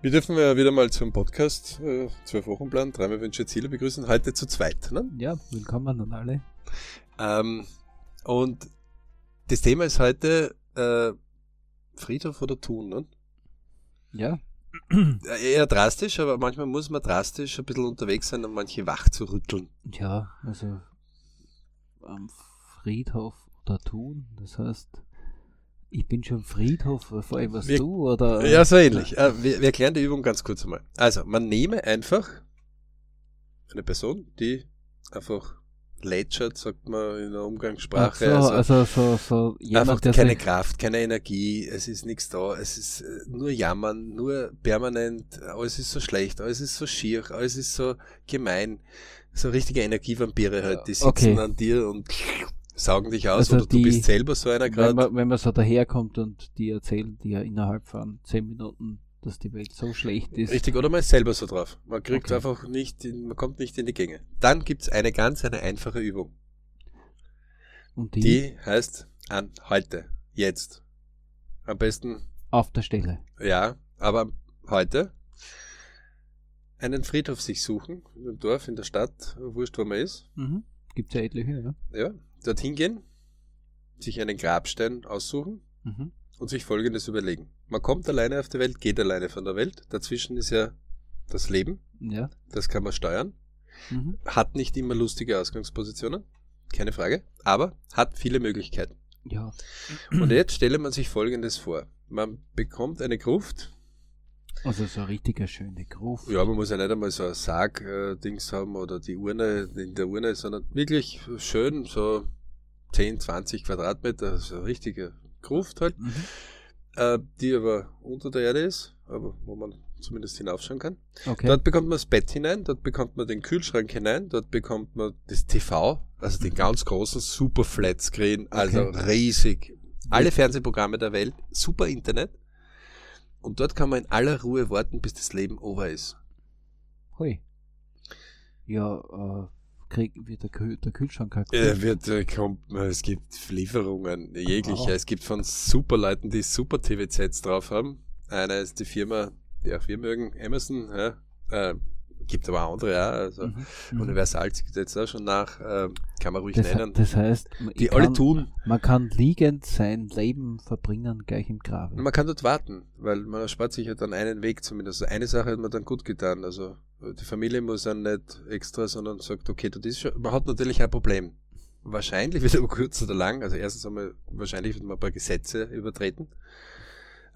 Wir dürfen ja wieder mal zum Podcast äh, zwölf Wochenplan, dreimal Wünsche Ziele begrüßen. Heute zu zweit. Ne? Ja, willkommen an alle. Ähm, und das Thema ist heute äh, Friedhof oder Tun. Ne? Ja. Äh, Eher drastisch, aber manchmal muss man drastisch ein bisschen unterwegs sein, um manche wach zu rütteln. Ja, also am Friedhof oder tun, das heißt, ich bin schon Friedhof, bevor ich was Wir- tue, oder? Ja, so ähnlich. Äh, wir, wir erklären die Übung ganz kurz einmal. Also, man nehme einfach eine Person, die einfach lätschert, sagt man in der Ach Umgangssprache. so, also, also so, so einfach jemand, der keine Kraft, keine Energie, es ist nichts da, es ist äh, nur Jammern, nur permanent, alles ist so schlecht, alles ist so schier, alles ist so gemein. So richtige Energievampire halt, die sitzen Okay. an dir und saugen dich aus Also oder die- du bist selber so einer wenn gerade. man, wenn man so daherkommt und die erzählen dir innerhalb von zehn Minuten, dass die Welt so schlecht ist. Richtig, oder man ist selber so drauf. Man kriegt Okay. einfach nicht, in, man kommt nicht in die Gänge. Dann gibt's eine ganz, eine einfache Übung. Und die, Die heißt an heute, jetzt. Am besten, auf der Stelle. ja, aber heute einen Friedhof sich suchen, im Dorf, in der Stadt, wurscht, wo man ist. Mhm. Gibt's ja etliche, ja. Ja, dorthin gehen, sich einen Grabstein aussuchen Mhm. und sich Folgendes überlegen. Man kommt alleine auf die Welt, geht alleine von der Welt. Dazwischen ist ja das Leben, Ja. das kann man steuern. Mhm. Hat nicht immer lustige Ausgangspositionen, keine Frage, aber hat viele Möglichkeiten. Ja. Und jetzt stelle man sich Folgendes vor. Man bekommt eine Gruft. Also so eine richtige schöne Gruft. Ja, man muss ja nicht einmal so ein Sarg-Dings haben oder die Urne in der Urne, sondern wirklich schön so 10, 20 Quadratmeter, so eine richtige Gruft halt, Mhm. äh, die aber unter der Erde ist, aber wo man zumindest hinaufschauen kann. Okay. Dort bekommt man das Bett hinein, dort bekommt man den Kühlschrank hinein, dort bekommt man das TV, also den ganz großen Super Flat Screen, also Okay. riesig. Alle Fernsehprogramme der Welt, super Internet. Und dort kann man in aller Ruhe warten, bis das Leben over ist. Hui. Ja, äh, krieg, wird der, Kühl, der Kühlschrank halt. Äh, wird, äh, kommt, äh, es gibt Lieferungen, jegliche. Wow. Es gibt von Superleuten, die super TV-Sets drauf haben. Eine ist die Firma, die auch wir mögen, Amazon, ja. Äh, gibt aber auch andere, ja. Also Mhm. Mhm. Universal zieht jetzt auch schon nach, äh, kann man ruhig Das, nennen. das heißt, die ich alle kann, tun. man kann liegend sein Leben verbringen gleich im Grabe. Man kann dort warten, weil man erspart sich ja dann einen Weg zumindest. Also eine Sache hat man dann gut getan. Also die Familie muss dann nicht extra, sondern sagt, okay, das ist schon, man hat natürlich ein Problem. Wahrscheinlich wird aber kurz oder lang, also erstens einmal, wahrscheinlich wird man ein paar Gesetze übertreten.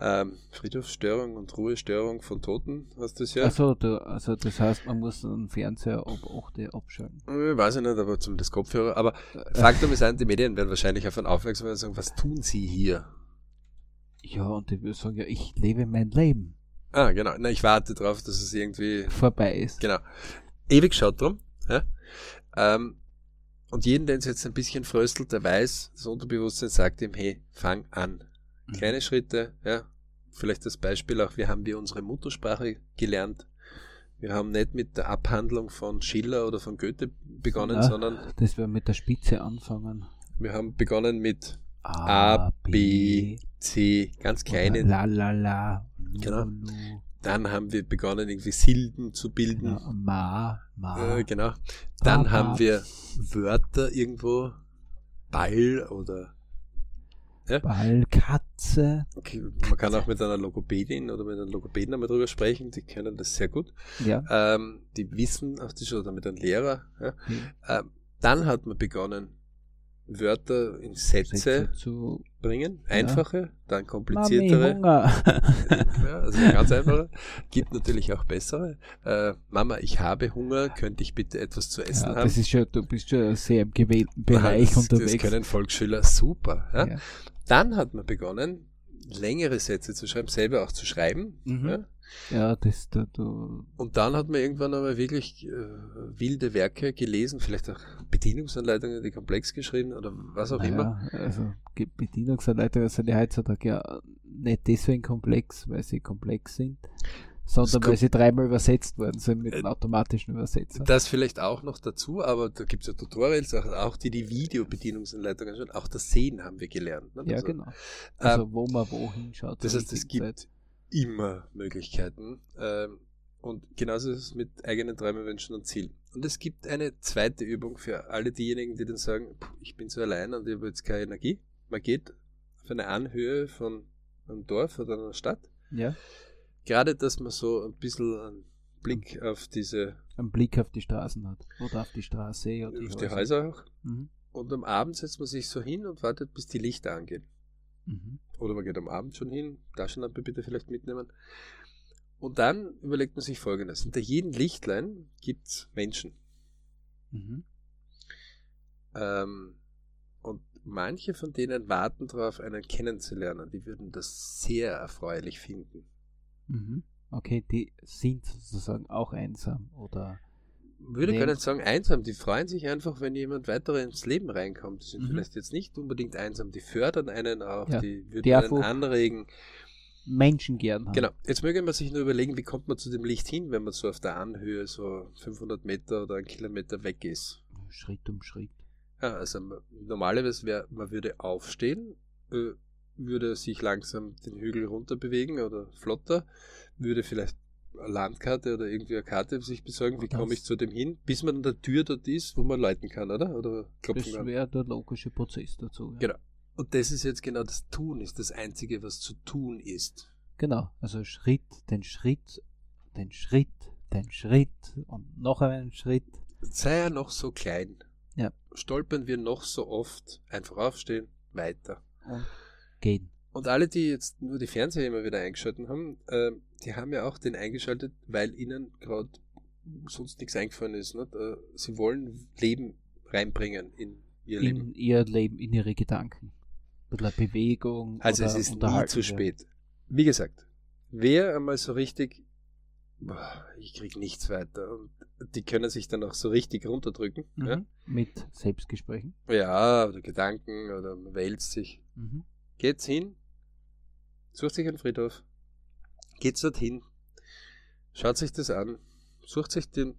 Ähm, Friedhofsstörung und Ruhestörung von Toten, hast du das ja? Also, du, also das heißt, man muss einen Fernseher ab 8 abschalten. Äh, Weiß ich nicht, aber zumindest Kopfhörer. Aber Faktum ist, ein, die Medien werden wahrscheinlich davon aufmerksam werden und sagen, was tun sie hier? Ja, und ich würde sagen, ja, ich lebe mein Leben. Ah, genau. Na, ich warte drauf, dass es irgendwie Vorbei ist. Genau. Ewig schaut drum. Ja? Ähm, und jeden, der es jetzt ein bisschen fröstelt, der weiß, das Unterbewusstsein sagt ihm, hey, fang an. Mhm. Kleine Schritte, ja. Vielleicht das Beispiel auch, wir haben wir unsere Muttersprache gelernt. Wir haben nicht mit der Abhandlung von Schiller oder von Goethe begonnen, Na. sondern Das wir mit der Spitze anfangen. wir haben begonnen mit A, B, C, ganz kleinen. La la la. Lu, Genau. lu, Dann haben wir begonnen, irgendwie Silben zu bilden. genau. Ma, ma. Äh, genau. Dann Papa. haben wir Wörter irgendwo, Ball oder Ball, Katze. okay, man kann auch mit einer Logopädin oder mit einem Logopäden einmal drüber sprechen, die können das sehr gut. Ja. Ähm, die wissen auch das oder mit einem Lehrer. Ja. Okay. Ähm, dann hat man begonnen, Wörter in Sätze Sätze zu bringen, einfache, dann Mami, kompliziertere. Hunger. Ja, also ganz einfache. Gibt natürlich auch bessere. Äh, Mama, ich habe Hunger, könnte ich bitte etwas zu essen Ja, haben? das ist schon, du bist schon sehr im gewählten Ja, Bereich das, unterwegs. Das können Volksschüler super. Ja? Ja. Dann hat man begonnen, längere Sätze zu schreiben, selber auch zu schreiben. Mhm. Ja? Ja, das, da, du, Und dann hat man irgendwann einmal wirklich äh, wilde Werke gelesen, vielleicht auch Bedienungsanleitungen, die komplex geschrieben oder was auch immer. naja, Also Ge- Bedienungsanleitungen sind ja heutzutage ja nicht deswegen komplex, weil sie komplex sind, sondern weil sie dreimal übersetzt worden sind mit Äh, einem automatischen Übersetzer. Das vielleicht auch noch dazu, aber da gibt es ja Tutorials, auch, die die Videobedienungsanleitungen schon, auch das Sehen haben wir gelernt. Ne? ja, Also, genau. Also wo man wohin schaut. Das heißt, es gibt Zeit. immer Möglichkeiten. Ähm, und genauso ist es mit eigenen Träumen, Wünschen und Zielen. Und es gibt eine zweite Übung für alle diejenigen, die dann sagen, ich bin so allein und ich habe jetzt keine Energie. Man geht auf eine Anhöhe von einem Dorf oder einer Stadt. Ja. Gerade, dass man so ein bisschen einen Blick auf diese, Einen Blick auf die Straßen hat. Oder auf die Straße oder auf die Häuser auch. Mhm. Und am Abend setzt man sich so hin und wartet, bis die Lichter angehen. Mhm. Oder man geht am Abend schon hin, Taschenlampe bitte vielleicht mitnehmen. Und dann überlegt man sich folgendes. Hinter jedem Lichtlein gibt's Menschen. Mhm. Ähm, und manche von denen warten darauf, einen kennenzulernen. Die würden das sehr erfreulich finden. Mhm. Okay, die sind sozusagen auch einsam oder Würde gar nicht sagen einsam. Die freuen sich einfach, wenn jemand weiter ins Leben reinkommt. Die sind Mhm. vielleicht jetzt nicht unbedingt einsam. Die fördern einen auch. Ja, Die würden die einen anregen. Menschen gern haben. Genau. Jetzt möge man sich nur überlegen, wie kommt man zu dem Licht hin, wenn man so auf der Anhöhe so 500 Meter oder einen Kilometer weg ist. Schritt um Schritt. Ja, also ma- normalerweise wäre, man würde aufstehen, äh, würde sich langsam den Hügel runter bewegen oder flotter, würde vielleicht eine Landkarte oder irgendwie eine Karte sich besorgen, wie Das- komme ich zu dem hin, bis man an der Tür dort ist, wo man läuten kann, oder? Oder Das wäre der logische Prozess dazu. Ja. Genau. Und das ist jetzt genau das Tun, ist das Einzige, was zu tun ist. Genau, also Schritt, den Schritt, den Schritt, den Schritt und noch einen Schritt. Sei er noch so klein. Ja. Stolpern wir noch so oft, einfach aufstehen, weiter. und gehen. Und alle, die jetzt nur die Fernseher immer wieder eingeschaltet haben, äh, die haben ja auch den eingeschaltet, weil ihnen gerade sonst nichts eingefallen ist. Äh, sie wollen Leben reinbringen in ihr Leben. In ihr Leben, in ihre Gedanken. Ein bisschen Bewegung. Also oder es ist nie zu spät. Wie gesagt, wer einmal so richtig, boah, ich krieg nichts weiter und die können sich dann auch so richtig runterdrücken. Mhm. Ja? Mit Selbstgesprächen. ja, oder Gedanken oder man wälzt sich. Mhm. Geht's hin, sucht sich einen Friedhof, geht's dorthin, schaut sich das an, sucht sich den,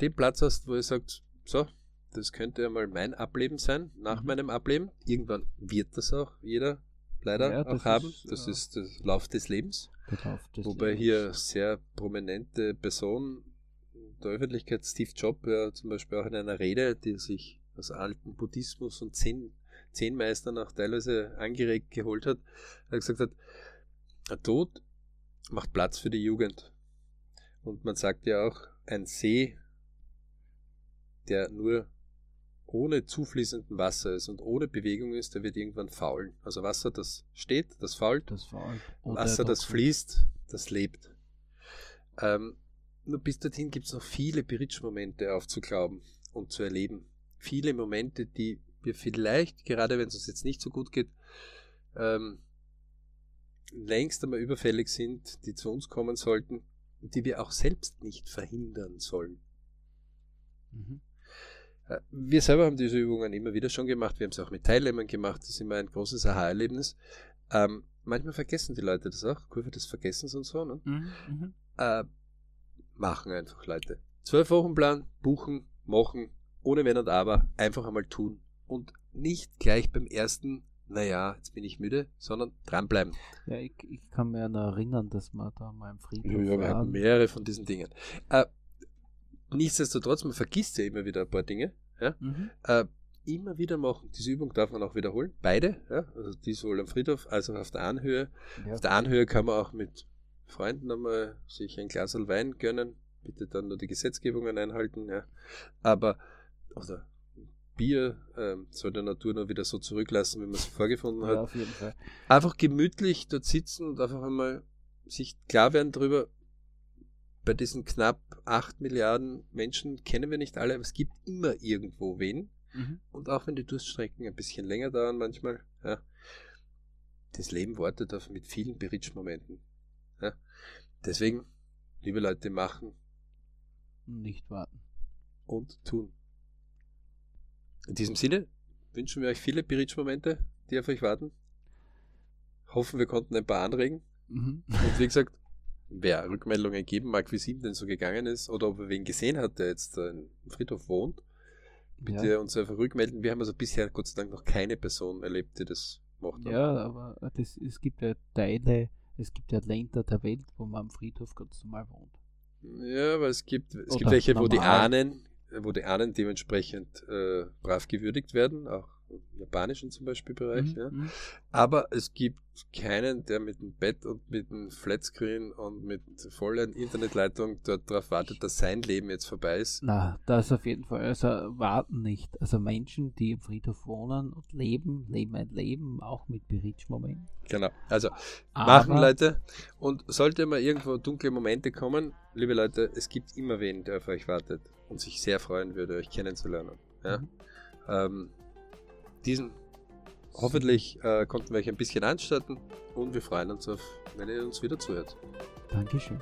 den Platz aus, wo ihr sagt, so, das könnte ja mal mein Ableben sein, nach Mhm. meinem Ableben. Irgendwann wird das auch jeder leider Ja, auch haben. ist, das äh, ist der Lauf des Lebens. Lauf des Wobei Lebens. hier sehr prominente Person der Öffentlichkeit, Steve Jobs, ja zum Beispiel auch in einer Rede, die sich aus alten Buddhismus und Zen, Zen-Meistern auch teilweise angeregt geholt hat, er gesagt hat, der Tod macht Platz für die Jugend. Und man sagt ja auch, ein See, der nur ohne zufließenden Wasser ist und ohne Bewegung ist, der wird irgendwann faulen. Also Wasser, das steht, das fault, Das oder Wasser, das fließt, das lebt. Ähm, nur bis dorthin gibt es noch viele Bridge-Momente aufzuglauben und zu erleben. Viele Momente, die wir vielleicht, gerade wenn es uns jetzt nicht so gut geht, ähm, längst einmal überfällig sind, die zu uns kommen sollten, die wir auch selbst nicht verhindern sollen. Mhm. Äh, Wir selber haben diese Übungen immer wieder schon gemacht. Wir haben es auch mit Teilnehmern gemacht. Das ist immer ein großes Aha-Erlebnis. Ähm, manchmal vergessen die Leute das auch. Kurve des Vergessens und so. Ne? Mhm. Mhm. Äh, machen einfach Leute. Zwölf Wochen Plan, buchen, machen, ohne Wenn und Aber, einfach einmal tun. Und nicht gleich beim ersten, naja, jetzt bin ich müde, sondern dranbleiben. Ja, ich, ich kann noch erinnern, dass wir da mal im Friedhof Ja, wir hatten mehrere von diesen Dingen. Äh, nichtsdestotrotz, man vergisst ja immer wieder ein paar Dinge. Ja? Mhm. Äh, immer wieder machen. Diese Übung darf man auch wiederholen. Beide, ja? also die sowohl am Friedhof als auch auf der Anhöhe. Ja. Auf der Anhöhe kann man auch mit Freunden einmal sich ein Glas Wein gönnen. Bitte dann nur die Gesetzgebungen einhalten. Ja. Aber, oder Bier ähm, soll der Natur nur wieder so zurücklassen, wie man es vorgefunden hat ja, auf jeden Fall. einfach gemütlich dort sitzen und einfach einmal sich klar werden darüber, bei diesen knapp 8 Milliarden Menschen kennen wir nicht alle, aber es gibt immer irgendwo wen. Mhm. Und auch wenn die Durststrecken ein bisschen länger dauern manchmal, ja, das Leben wartet auf mit vielen Berichtsmomenten. Ja. Deswegen, liebe Leute, machen Nicht warten. und tun. In diesem Sinne wünschen wir euch viele Berichtsmomente, die auf euch warten. Hoffen, wir konnten ein paar anregen. Mhm. Und wie gesagt, wer Rückmeldungen geben mag, wie es ihm denn so gegangen ist, oder ob er wen gesehen hat, der jetzt äh, im Friedhof wohnt, bitte Ja. uns einfach rückmelden. Wir haben also bisher Gott sei Dank noch keine Person erlebt, die das macht. Ja, aber das, es gibt ja Teile, Es gibt ja Länder der Welt, wo man am Friedhof ganz normal wohnt. Ja, aber es gibt, es gibt welche, wo die. Ahnen, wo die Ahnen dementsprechend äh, brav gewürdigt werden, auch im japanischen zum Beispiel Bereich. Mhm, Ja. mhm. Aber es gibt keinen, der mit dem Bett und mit dem Flatscreen und mit voller Internetleitung dort darauf wartet, dass sein Leben jetzt vorbei ist. Na, das auf jeden Fall. Also warten nicht. Also Menschen, die im Friedhof wohnen und leben, leben ein Leben, auch mit Berichtsmoment. Genau. Also Aber- machen Leute. Und sollte mal irgendwo dunkle Momente kommen, liebe Leute, es gibt immer wen, der auf euch wartet und sich sehr freuen würde, euch kennenzulernen. Ja? Mhm. Ähm, diesen hoffentlich äh, konnten wir euch ein bisschen anstatten und wir freuen uns auf, wenn ihr uns wieder zuhört. Dankeschön.